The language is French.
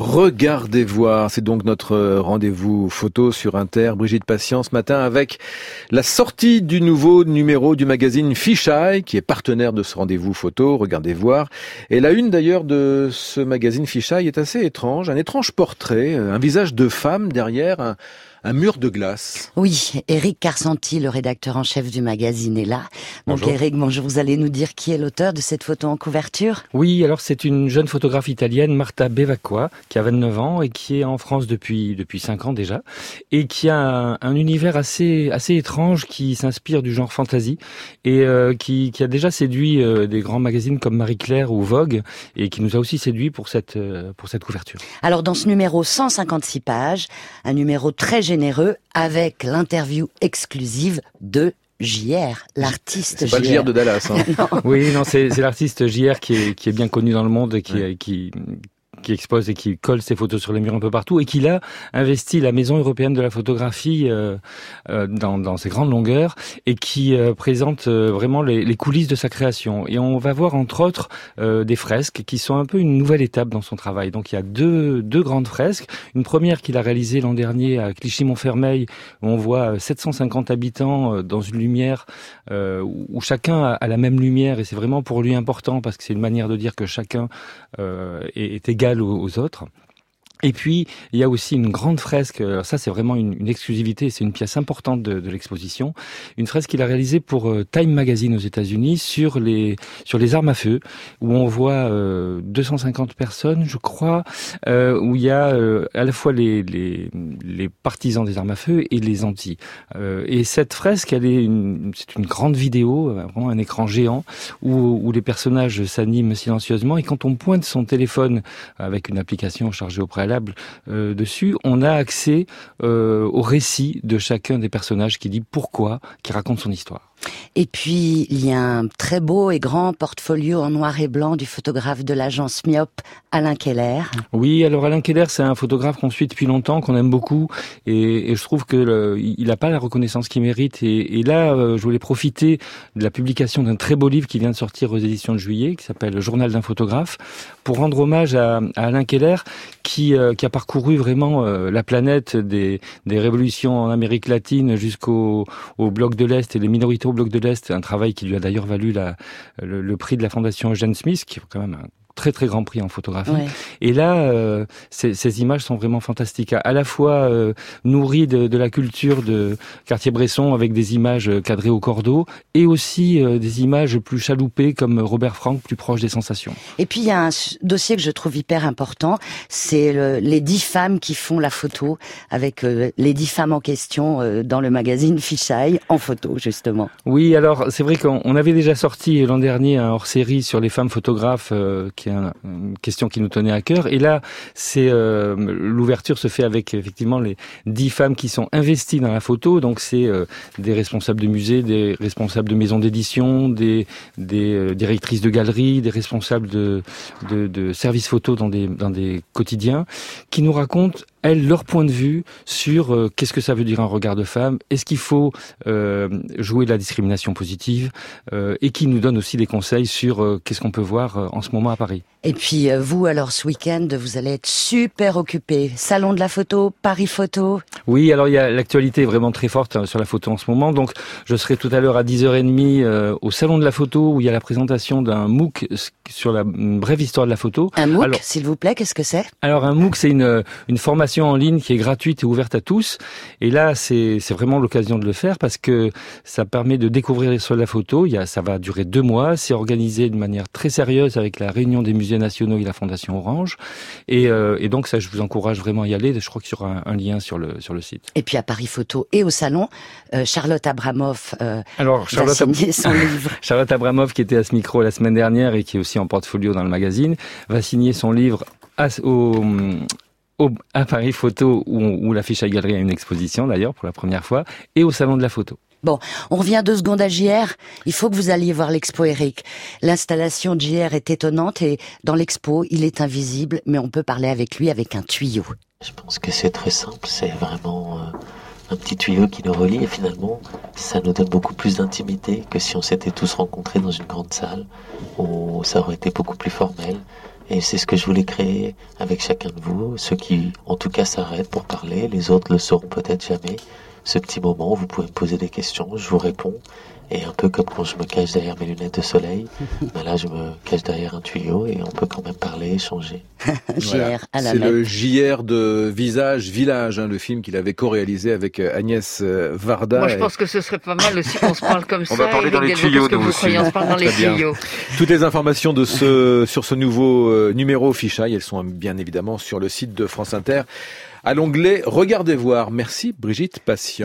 Regardez voir, c'est donc notre rendez-vous photo sur Inter. Brigitte Patient ce matin avec la sortie du nouveau numéro du magazine Fisheye, qui est partenaire de ce rendez-vous photo. Regardez voir. Et la une d'ailleurs de ce magazine Fisheye est assez étrange, un étrange portrait, un visage de femme derrière un un mur de glace. Oui, Eric Carsanti, le rédacteur en chef du magazine, est là. Donc Bonjour. Eric, bonjour, vous allez nous dire qui est l'auteur de cette photo en couverture? Oui, alors c'est une jeune photographe italienne, Marta Bevacqua, qui a 29 ans et qui est en France depuis depuis 5 ans déjà, et qui a un, un univers assez assez étrange qui s'inspire du genre fantasy et euh, qui, qui a déjà séduit euh, des grands magazines comme Marie Claire ou Vogue et qui nous a aussi séduit pour cette euh, pour cette couverture. Alors dans ce numéro 156 pages, un numéro très généreux avec l'interview exclusive de JR, l'artiste C'est pas le JR de Dallas. Hein. Oui, non, c'est c'est l'artiste JR qui est, qui est bien connu dans le monde et qui, Ouais. qui, qui expose et qui colle ses photos sur les murs un peu partout et qui a investi la Maison européenne de la photographie euh, euh, dans, dans ses grandes longueurs et qui euh, présente vraiment les, les coulisses de sa création. Et on va voir entre autres des fresques qui sont un peu une nouvelle étape dans son travail. Donc il y a deux, deux grandes fresques. Une première qu'il a réalisée l'an dernier à Clichy-Montfermeil où on voit euh, 750 habitants dans une lumière où chacun a, la même lumière et c'est vraiment pour lui important parce que c'est une manière de dire que chacun est égal aux, autres. Et puis, il y a aussi une grande fresque, alors ça c'est vraiment une, une exclusivité, c'est une pièce importante de, de l'exposition, une fresque qu'il a réalisée pour euh, Time Magazine aux États-Unis sur les, sur les armes à feu, où on voit euh, 250 personnes, je crois, euh, où il y a euh, à la fois les, les, les partisans des armes à feu et les anti. Euh, et cette fresque, elle est une, c'est une grande vidéo, vraiment un écran géant, où, où les personnages s'animent silencieusement, et quand on pointe son téléphone avec une application chargée au préalable euh, dessus, on a accès euh, au récit de chacun des personnages qui dit pourquoi, qui raconte son histoire. Et puis, il y a un très beau et grand portfolio en noir et blanc du photographe de l'agence Myop, Alain Keller. Oui, alors Alain Keller, c'est un photographe qu'on suit depuis longtemps, qu'on aime beaucoup, et, je trouve que le- il n'a pas la reconnaissance qu'il mérite. Et, là, euh, je voulais profiter de la publication d'un très beau livre qui vient de sortir aux éditions de juillet, qui s'appelle Le Journal d'un photographe, pour rendre hommage à, Alain Keller, qui, euh, qui a parcouru vraiment euh, la planète des, révolutions en Amérique latine jusqu'au au bloc de l'Est et les minorités bloc de l'Est, un travail qui lui a d'ailleurs valu le, le prix de la Fondation Eugène Smith, qui est quand même un très très grand prix en photographie. Ouais. Et là, euh, ces, ces images sont vraiment fantastiques, à, la fois euh, nourries de, de la culture de Cartier-Bresson avec des images euh, cadrées au cordeau, et aussi euh, des images plus chaloupées comme Robert Frank, plus proche des sensations. Et puis, il y a un dossier que je trouve hyper important, c'est le- les dix femmes qui font la photo, avec les dix femmes en question dans le magazine Fisheye, en photo, justement. Oui, alors c'est vrai qu'on on avait déjà sorti l'an dernier un hors-série sur les femmes photographes, qui est un- une question qui nous tenait à cœur. Et là, c'est euh, l'ouverture se fait avec effectivement les dix femmes qui sont investies dans la photo. Donc c'est euh, des responsables de musées, des responsables de maisons d'édition, des, des euh, directrices de galeries, des responsables de, de, de services photo dans des, dans des quotidiens, qui nous racontent elles leur point de vue sur euh, qu'est-ce que ça veut dire un regard de femme, est-ce qu'il faut euh, jouer la discrimination positive euh, et qui nous donne aussi des conseils sur euh, qu'est-ce qu'on peut voir euh, en ce moment à Paris. Et puis, euh, vous, alors, ce week-end, vous allez être super occupé. Salon de la photo, Paris Photo. Oui, alors il y a l'actualité est vraiment très forte hein, sur la photo en ce moment. Donc je serai tout à l'heure à 10h30 euh, au salon de la photo où il y a la présentation d'un MOOC sur la une brève histoire de la photo. Un MOOC, s'il vous plaît, qu'est-ce que c'est? Alors un MOOC, c'est une, une formation en ligne qui est gratuite et ouverte à tous. Et là, c'est vraiment l'occasion de le faire parce que ça permet de découvrir de la photo. Il y a, ça va durer deux mois. C'est organisé de manière très sérieuse avec la réunion des musées nationaux et la Fondation Orange. Et, euh, et donc ça, je vous encourage vraiment à y aller. Je crois qu'il y aura un, un lien sur le, sur le site. Et puis à Paris Photo et au salon, euh, Charlotte Abramoff euh, Alors va Charlotte, signer son livre. Charlotte Abramov, qui était à ce micro la semaine dernière et qui est aussi en portfolio dans le magazine, va signer son livre à, au, au- à Paris Photo, où, où la fiche à galerie a une exposition d'ailleurs pour la première fois, et au Salon de la Photo. Bon, on revient deux secondes à JR. Il faut que vous alliez voir l'expo Eric. L'installation de JR est étonnante et dans l'expo, il est invisible, mais on peut parler avec lui avec un tuyau. Je pense que c'est très simple, c'est vraiment euh, un petit tuyau qui nous relie et finalement ça nous donne beaucoup plus d'intimité que si on s'était tous rencontrés dans une grande salle où ça aurait été beaucoup plus formel Et c'est ce que je voulais créer avec chacun de vous, ceux qui en tout cas s'arrêtent pour parler, les autres le sauront peut-être jamais. Ce petit moment vous pouvez me poser des questions, je vous réponds et un peu comme quand je me cache derrière mes lunettes de soleil, ben là je me cache derrière un tuyau et on peut quand même parler, échanger. JR à la C'est le JR de Visage Village, hein, le film qu'il avait co-réalisé avec euh, Agnès euh, Varda. Moi, je Et pense que ce serait pas mal aussi qu'on se parle comme On ça. va parler et dans les tuyaux, nous vous aussi. croyez On se parle dans les Très bien. tuyaux. Toutes les informations de ce, sur ce nouveau euh, numéro Fichaille, elles sont bien évidemment sur le site de France Inter. À l'onglet Regardez voir. Merci Brigitte Patient.